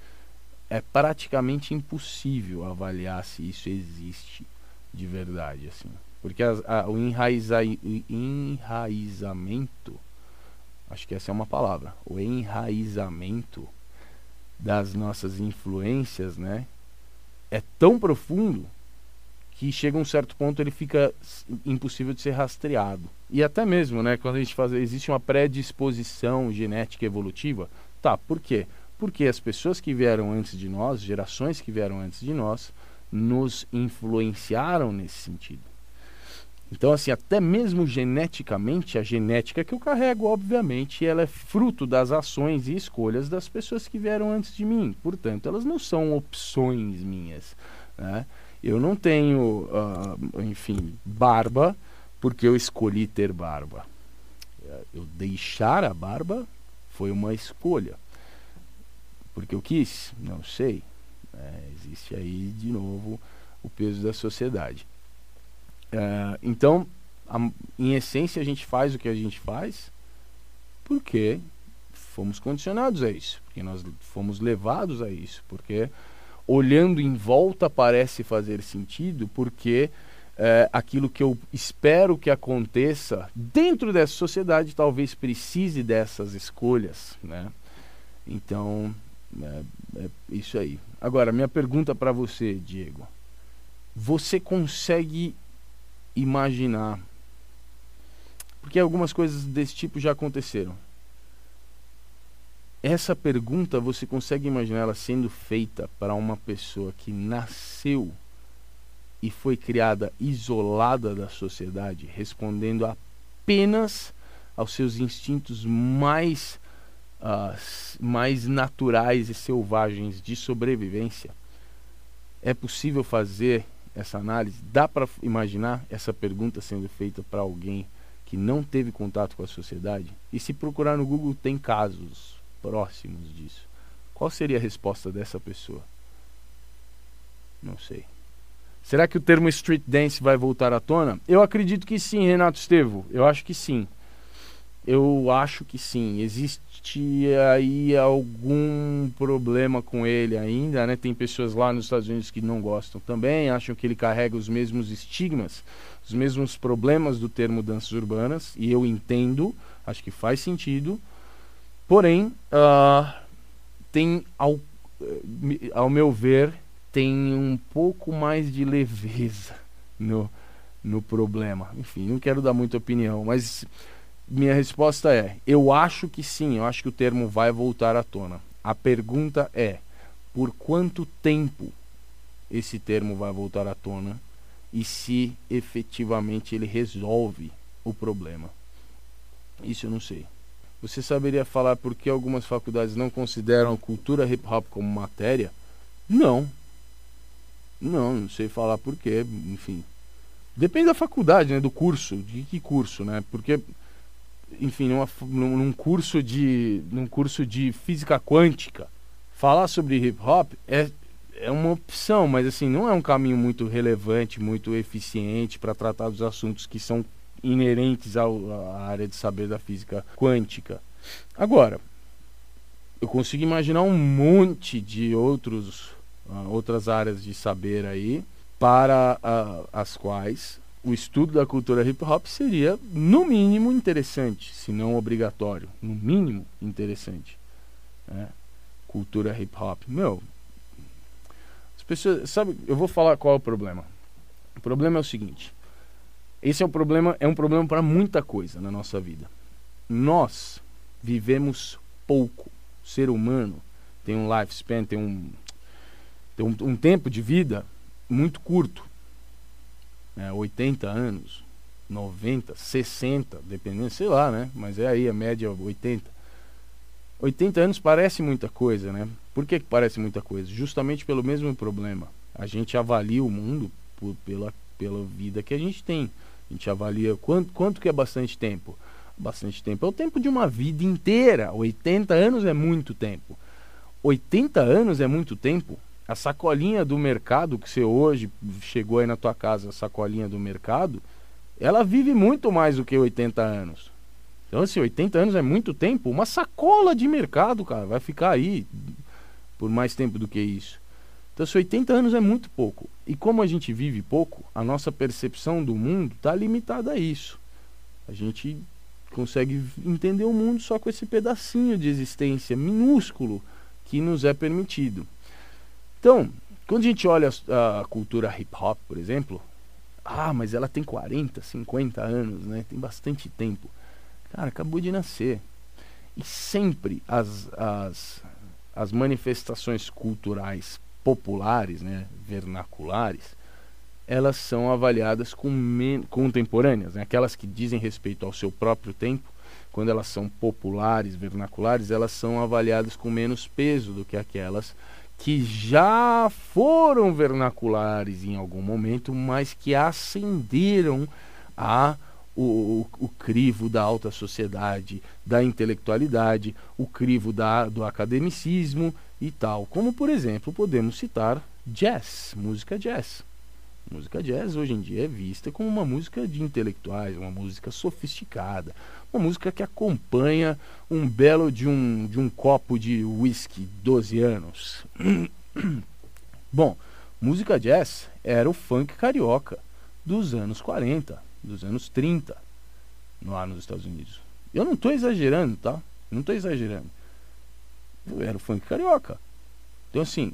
É praticamente impossível avaliar se isso existe de verdade, assim, porque a, o enraiza, enraizamento, acho que essa é uma palavra, o enraizamento das nossas influências, né? é tão profundo que chega a um certo ponto ele fica impossível de ser rastreado. E até mesmo, né, quando a gente faz, existe uma predisposição genética evolutiva, tá, por quê? Porque as pessoas que vieram antes de nós, gerações que vieram antes de nós, nos influenciaram nesse sentido. Então, assim, até mesmo geneticamente, a genética que eu carrego, obviamente, ela é fruto das ações e escolhas das pessoas que vieram antes de mim. Portanto, elas não são opções minhas. Né? Eu não tenho, uh, enfim, barba porque eu escolhi ter barba. Eu deixar a barba foi uma escolha. Porque eu quis? Não sei. É, existe aí, de novo, o peso da sociedade. É, então, a, em essência, a gente faz o que a gente faz porque fomos condicionados a isso, porque nós fomos levados a isso, porque olhando em volta parece fazer sentido, porque é, aquilo que eu espero que aconteça dentro dessa sociedade talvez precise dessas escolhas, né? Então, é, é isso aí. Agora, minha pergunta para você, Diego: você consegue imaginar. Porque algumas coisas desse tipo já aconteceram. Essa pergunta você consegue imaginar ela sendo feita para uma pessoa que nasceu e foi criada isolada da sociedade, respondendo apenas aos seus instintos mais, uh, mais naturais e selvagens de sobrevivência? É possível fazer essa análise, dá para imaginar essa pergunta sendo feita para alguém que não teve contato com a sociedade? E se procurar no Google, tem casos próximos disso. Qual seria a resposta dessa pessoa? Não sei. Será que o termo street dance vai voltar à tona? Eu acredito que sim, Renato Estevo. Eu acho que sim. Eu acho que sim. Existe aí algum problema com ele ainda, né? Tem pessoas lá nos Estados Unidos que não gostam também, acham que ele carrega os mesmos estigmas, os mesmos problemas do termo danças urbanas, e eu entendo, acho que faz sentido. Porém, uh, tem, ao, ao meu ver, tem um pouco mais de leveza no, no problema. Enfim, não quero dar muita opinião, mas minha resposta é: eu acho que sim, eu acho que o termo vai voltar à tona. A pergunta é: por quanto tempo esse termo vai voltar à tona e se efetivamente ele resolve o problema? Isso eu não sei. Você saberia falar por que algumas faculdades não consideram a cultura hip hop como matéria? Não. Não, não sei falar por quê, enfim. Depende da faculdade, né, do curso, de que curso, né? Porque enfim, numa, num curso de num curso de física quântica, falar sobre hip hop é é uma opção, mas assim, não é um caminho muito relevante, muito eficiente para tratar dos assuntos que são inerentes ao, à área de saber da física quântica. Agora, eu consigo imaginar um monte de outros uh, outras áreas de saber aí para uh, as quais o estudo da cultura hip hop seria, no mínimo, interessante, se não obrigatório. No mínimo, interessante. Né? Cultura hip hop. Meu, as pessoas. Sabe, eu vou falar qual é o problema. O problema é o seguinte. Esse é o problema, é um problema para muita coisa na nossa vida. Nós vivemos pouco. O ser humano tem um lifespan, tem um, tem um, um tempo de vida muito curto né, 80 anos, 90, 60, dependendo, sei lá, né? Mas é aí a média 80. 80 anos parece muita coisa, né? Por que, que parece muita coisa? Justamente pelo mesmo problema. A gente avalia o mundo por, pela, pela vida que a gente tem. A gente avalia quanto, quanto que é bastante tempo. Bastante tempo é o tempo de uma vida inteira. 80 anos é muito tempo. 80 anos é muito tempo a sacolinha do mercado que você hoje chegou aí na tua casa, a sacolinha do mercado, ela vive muito mais do que 80 anos. Então, assim, 80 anos é muito tempo. Uma sacola de mercado, cara, vai ficar aí por mais tempo do que isso. Então, se 80 anos é muito pouco. E como a gente vive pouco, a nossa percepção do mundo está limitada a isso. A gente consegue entender o mundo só com esse pedacinho de existência minúsculo que nos é permitido. Então, quando a gente olha a, cultura hip hop, por exemplo, ah, mas ela tem 40, 50 anos, né? Tem bastante tempo. Cara, acabou de nascer. E sempre as, as, as manifestações culturais populares, né, vernaculares, elas são avaliadas com contemporâneas, né? aquelas que dizem respeito ao seu próprio tempo, quando elas são populares, vernaculares, elas são avaliadas com menos peso do que aquelas que já foram vernaculares em algum momento, mas que ascenderam a o, o, o, crivo da alta sociedade, da intelectualidade, o crivo da, do academicismo e tal. Como, por exemplo, podemos citar jazz, música jazz. Música jazz hoje em dia é vista como uma música de intelectuais, uma música sofisticada, uma música que acompanha um belo de um, de um copo de whisky 12 anos. [CLEARS THROAT] Bom, música jazz era o funk carioca dos anos 40, dos anos 30, lá nos Estados Unidos. Eu não estou exagerando, tá? Não estou exagerando. Era o funk carioca. Então, assim,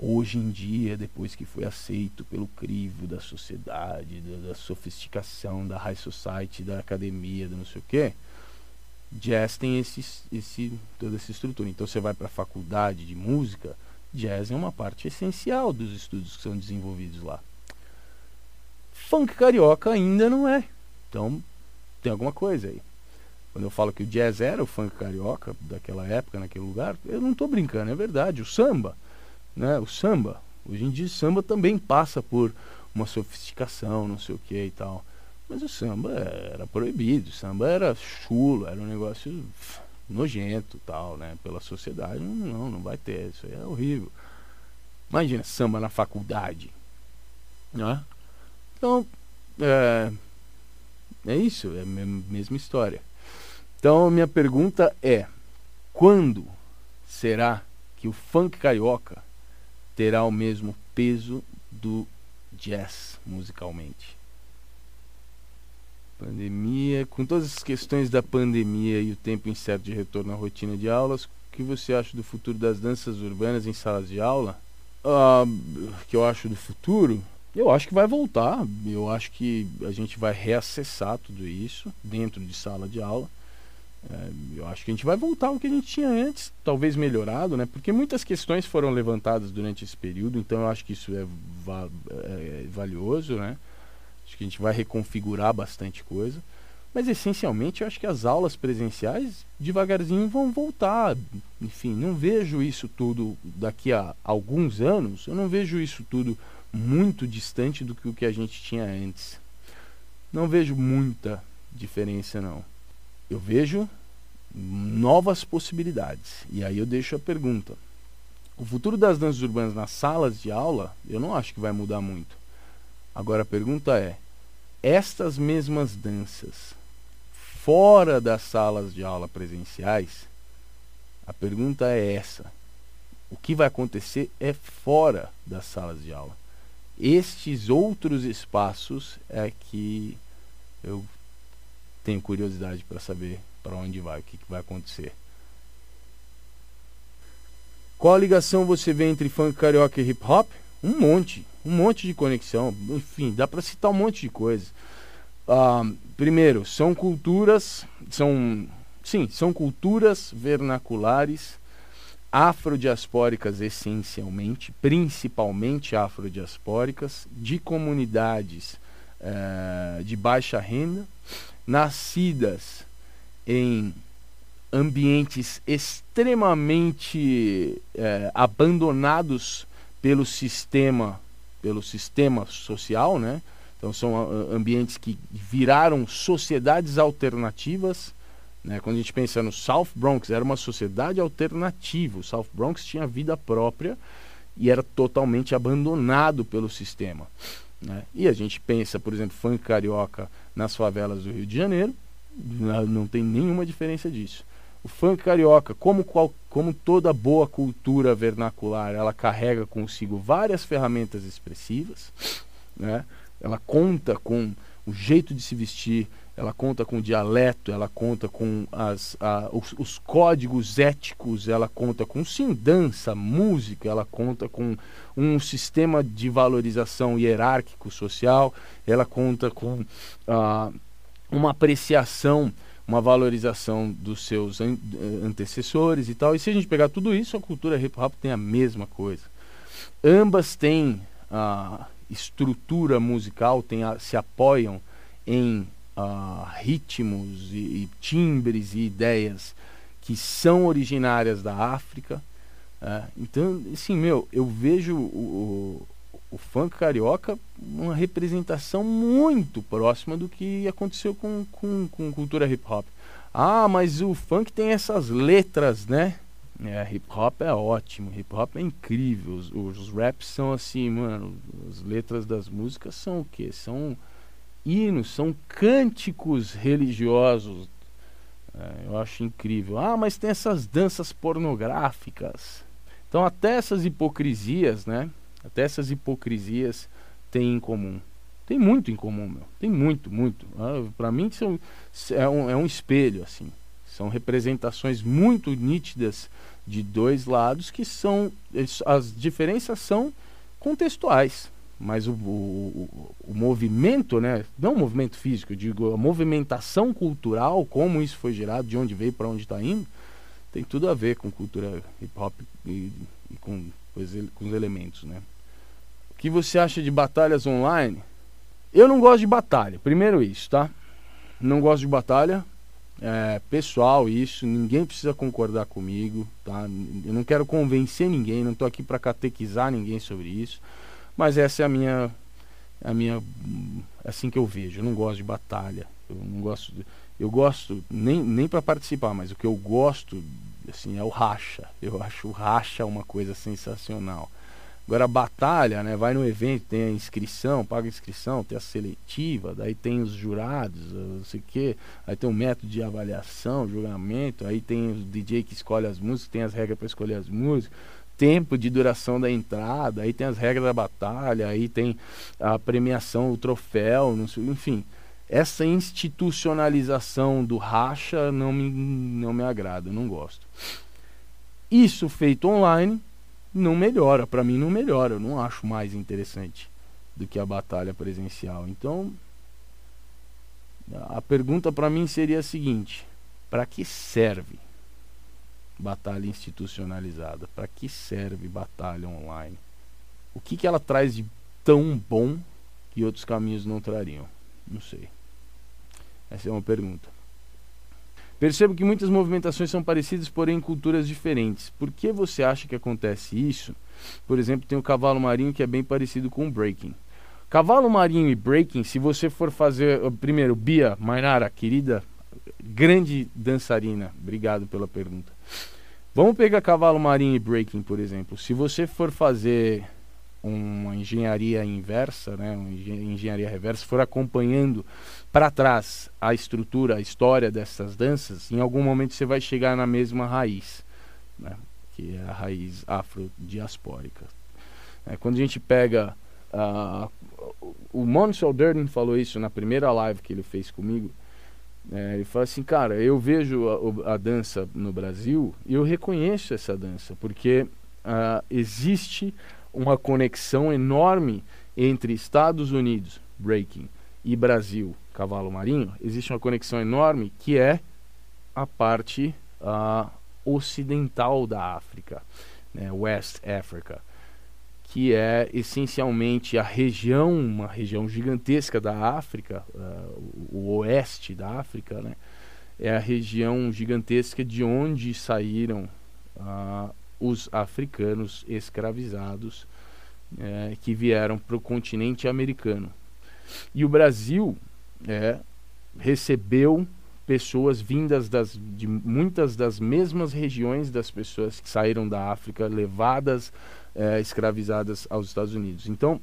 Hoje em dia, depois que foi aceito pelo crivo da sociedade, da, da sofisticação, da high society, da academia, do não sei o quê, jazz tem esse, esse, toda essa estrutura. Então você vai para a faculdade de música, jazz é uma parte essencial dos estudos que são desenvolvidos lá. Funk carioca ainda não é. Então tem alguma coisa aí. Quando eu falo que o jazz era o funk carioca daquela época, naquele lugar, eu não estou brincando, é verdade. O samba né? O samba, hoje em dia o samba também passa por uma sofisticação, não sei o que e tal. Mas o samba era proibido, o samba era chulo, era um negócio nojento tal, né? Pela sociedade, não, não vai ter, isso aí é horrível. Imagina samba na faculdade. Né? Então, é, é isso, é a mesma história. Então, minha pergunta é: quando será que o funk carioca terá o mesmo peso do jazz musicalmente? Pandemia, com todas as questões da pandemia e o tempo incerto de retorno à rotina de aulas, o que você acha do futuro das danças urbanas em salas de aula? Uh, que eu acho do futuro? Eu acho que vai voltar. Eu acho que a gente vai reacessar tudo isso dentro de sala de aula. É, eu acho que a gente vai voltar ao que a gente tinha antes, talvez melhorado, né? Porque muitas questões foram levantadas durante esse período, então eu acho que isso é, va é valioso, né? Acho que a gente vai reconfigurar bastante coisa. Mas essencialmente eu acho que as aulas presenciais devagarzinho vão voltar. Enfim, não vejo isso tudo daqui a alguns anos, eu não vejo isso tudo muito distante do que o que a gente tinha antes. Não vejo muita diferença não eu vejo novas possibilidades. E aí eu deixo a pergunta: o futuro das danças urbanas nas salas de aula, eu não acho que vai mudar muito. Agora a pergunta é: estas mesmas danças fora das salas de aula presenciais? A pergunta é essa: o que vai acontecer é fora das salas de aula. Estes outros espaços é que eu tenho curiosidade para saber para onde vai, o que, que vai acontecer. Qual a ligação você vê entre funk carioca e hip hop? Um monte, um monte de conexão. Enfim, dá para citar um monte de coisas. Uh, primeiro, são culturas, são, sim, são culturas vernaculares afrodiaspóricas essencialmente, principalmente afrodiaspóricas, de comunidades uh, de baixa renda, nascidas em ambientes extremamente é, abandonados pelo sistema pelo sistema social, né? Então são uh, ambientes que viraram sociedades alternativas, né? Quando a gente pensa no South Bronx, era uma sociedade alternativa. O South Bronx tinha vida própria e era totalmente abandonado pelo sistema. Né? E a gente pensa, por exemplo, funk carioca nas favelas do Rio de Janeiro, não tem nenhuma diferença disso. O funk carioca, como, qual, como toda boa cultura vernacular, ela carrega consigo várias ferramentas expressivas, né? ela conta com o jeito de se vestir, ela conta com o dialeto, ela conta com as, a, os, os, códigos éticos, ela conta com sim dança, música, ela conta com um sistema de valorização hierárquico social, ela conta com uma apreciação, uma valorização dos seus an antecessores e tal. E se a gente pegar tudo isso, a cultura hip hop tem a mesma coisa. Ambas têm a estrutura musical, tem a, se apoiam em uh, ritmos e, e, timbres e ideias que são originárias da África. Uh, então, assim, meu, eu vejo o, o, o, funk carioca uma representação muito próxima do que aconteceu com, com, com cultura hip hop. Ah, mas o funk tem essas letras, né? É, hip hop é ótimo, hip hop é incrível. Os, os raps são assim, mano. As letras das músicas são o quê? São hinos, são cânticos religiosos. É, eu acho incrível. Ah, mas tem essas danças pornográficas. Então, até essas hipocrisias, né? Até essas hipocrisias têm em comum. Tem muito em comum, meu. Tem muito, muito. Ah, Para mim, são, é, um, é um espelho, assim. São representações muito nítidas de dois lados que são. As diferenças são contextuais mas o, o, o, movimento, né, não o movimento físico, digo a movimentação cultural, como isso foi gerado, de onde veio, para onde está indo, tem tudo a ver com cultura hip hop e, e com, com os elementos, né. O que você acha de batalhas online? Eu não gosto de batalha, primeiro isso, tá? Não gosto de batalha, é, pessoal isso, ninguém precisa concordar comigo, tá? Eu não quero convencer ninguém, não estou aqui para catequizar ninguém sobre isso. Mas essa é a minha a minha assim que eu vejo. Eu não gosto de batalha. Eu não gosto de, eu gosto nem nem para participar, mas o que eu gosto assim é o racha. Eu acho o racha uma coisa sensacional. Agora a batalha, né? Vai no evento, tem a inscrição, paga a inscrição, tem a seletiva, daí tem os jurados, não sei o quê, aí tem o método de avaliação, julgamento, aí tem o DJ que escolhe as músicas, tem as regras para escolher as músicas, tempo de duração da entrada, aí tem as regras da batalha, aí tem a premiação, o troféu, sei, enfim. Essa institucionalização do racha não me, não me agrada, não gosto. Isso feito online não melhora, para mim não melhora, eu não acho mais interessante do que a batalha presencial. Então, a pergunta para mim seria a seguinte: para que serve batalha institucionalizada? Para que serve batalha online? O que, que ela traz de tão bom que outros caminhos não trariam? Não sei. Essa é uma pergunta. Percebo que muitas movimentações são parecidas, porém em culturas diferentes. Por que você acha que acontece isso? Por exemplo, tem o cavalo marinho que é bem parecido com o breaking. Cavalo marinho e breaking, se você for fazer. Primeiro, Bia Mainara, querida, grande dançarina, obrigado pela pergunta. Vamos pegar cavalo marinho e breaking, por exemplo. Se você for fazer uma engenharia inversa, né, uma engenharia reversa, for acompanhando para trás a estrutura, a história dessas danças, em algum momento você vai chegar na mesma raiz, né, que é a raiz afrodiaspórica. É, quando a gente pega. Uh, o Monsell Durden falou isso na primeira live que ele fez comigo. É, ele fala assim, cara, eu vejo a, a, dança no Brasil e eu reconheço essa dança, porque uh, existe uma conexão enorme entre Estados Unidos, breaking, e Brasil, cavalo marinho, existe uma conexão enorme que é a parte uh, ocidental da África, né, West Africa, que é essencialmente a região, uma região gigantesca da África, uh, o oeste da África, né, é a região gigantesca de onde saíram uh, os africanos escravizados é, que vieram para o continente americano. E o Brasil é, recebeu pessoas vindas das, de muitas das mesmas regiões das pessoas que saíram da África, levadas, é, escravizadas aos Estados Unidos. Então,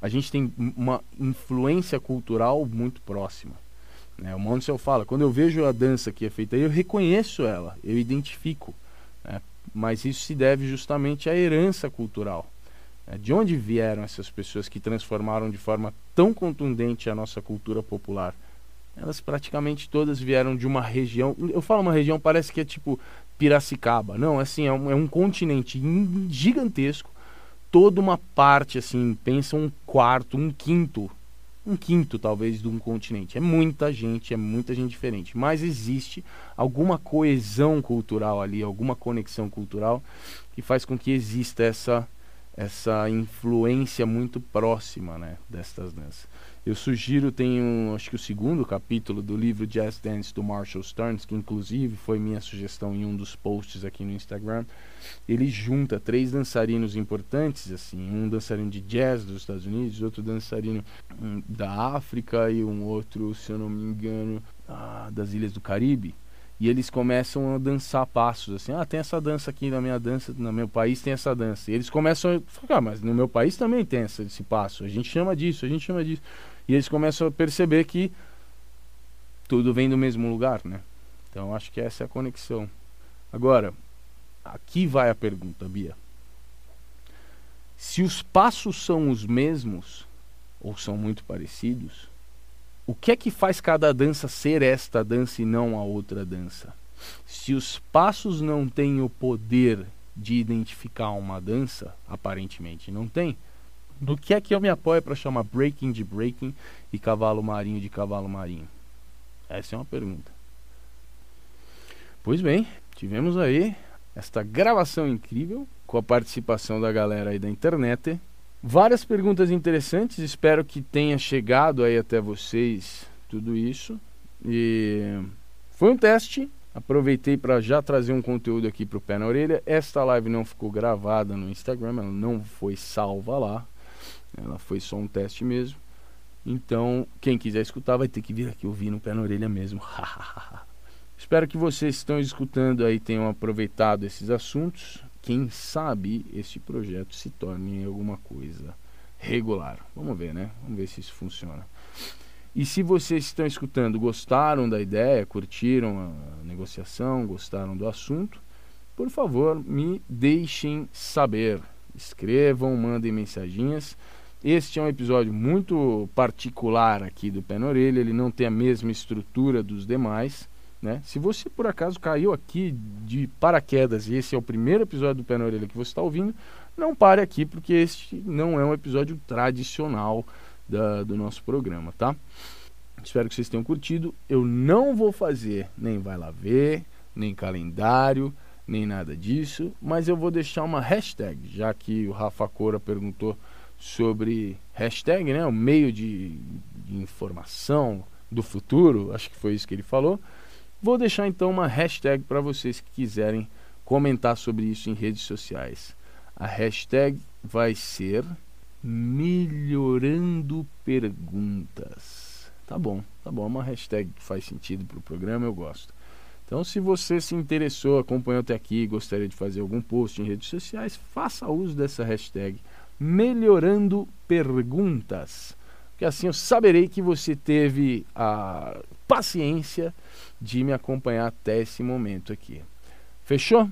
a gente tem uma influência cultural muito próxima. Né? O Monsell fala, quando eu vejo a dança que é feita aí, eu reconheço ela, eu identifico. Né? Mas isso se deve justamente à herança cultural. Né? De onde vieram essas pessoas que transformaram de forma tão contundente a nossa cultura popular? Elas praticamente todas vieram de uma região. Eu falo uma região, parece que é tipo Piracicaba. Não, assim, é um, é um continente gigantesco. Toda uma parte, assim, pensa um quarto, um quinto um quinto talvez de um continente. É muita gente, é muita gente diferente, mas existe alguma coesão cultural ali, alguma conexão cultural que faz com que exista essa essa influência muito próxima, né, destas danças. Eu sugiro, tem um, acho que o segundo capítulo do livro Jazz Dance do Marshall Stearns, que inclusive foi minha sugestão em um dos posts aqui no Instagram. Ele junta três dançarinos importantes, assim, um dançarino de jazz dos Estados Unidos, outro dançarino um, da África e um outro, se eu não me engano, ah, das Ilhas do Caribe. E eles começam a dançar passos assim ah tem essa dança aqui na minha dança no meu país tem essa dança. E eles começam a ah, mas no meu país também tem esse passo a gente chama disso a gente chama disso e eles começam a perceber que tudo vem do mesmo lugar, né? Então acho que essa é a conexão. Agora, aqui vai a pergunta, Bia. Se os passos são os mesmos ou são muito parecidos, o que é que faz cada dança ser esta dança e não a outra dança? Se os passos não têm o poder de identificar uma dança, aparentemente não tem, no que é que eu me apoio para chamar breaking de breaking e cavalo marinho de cavalo marinho? Essa é uma pergunta. Pois bem, tivemos aí esta gravação incrível com a participação da galera aí da internet. Várias perguntas interessantes, espero que tenha chegado aí até vocês tudo isso. E foi um teste. Aproveitei para já trazer um conteúdo aqui para o pé na orelha. Esta live não ficou gravada no Instagram, ela não foi salva lá. Ela foi só um teste mesmo. Então, quem quiser escutar vai ter que vir aqui ouvir no pé na orelha mesmo. [LAUGHS] Espero que vocês que estão escutando aí tenham aproveitado esses assuntos. quem sabe este projeto se torne alguma coisa regular. Vamos ver, né? Vamos ver se isso funciona. E se vocês estão escutando, gostaram da ideia, curtiram a negociação, gostaram do assunto, por favor, me deixem saber. Escrevam, mandem mensaginhas. Este é um episódio muito particular aqui do Pé na Orelha, ele não tem a mesma estrutura dos demais. Né? Se você por acaso caiu aqui de paraquedas e esse é o primeiro episódio do Pé na Orelha que você está ouvindo, não pare aqui porque este não é um episódio tradicional da, do nosso programa, tá? Espero que vocês tenham curtido. Eu não vou fazer nem vai lá ver, nem calendário, nem nada disso, mas eu vou deixar uma hashtag, já que o Rafa Cora perguntou sobre hashtag, né, o meio de, de informação do futuro, acho que foi isso que ele falou. Vou deixar então uma hashtag para vocês que quiserem comentar sobre isso em redes sociais. A hashtag vai ser melhorando perguntas. Tá bom, tá bom, é uma hashtag que faz sentido para o programa, eu gosto. Então, se você se interessou, acompanhou até aqui, gostaria de fazer algum post em redes sociais, faça uso dessa hashtag melhorando perguntas. Porque assim eu saberei que você teve a paciência de me acompanhar até esse momento aqui. Fechou?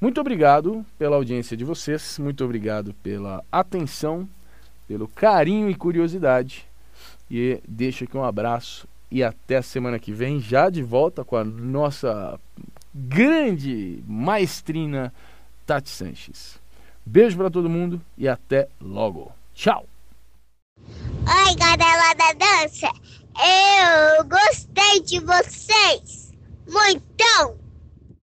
Muito obrigado pela audiência de vocês, muito obrigado pela atenção, pelo carinho e curiosidade. E deixo aqui um abraço e até a semana que vem, já de volta com a nossa grande maestrina Tati Sanches. Beijo para todo mundo e até logo. Tchau! Oi, galera da dança! Eu gostei de vocês! Muitão!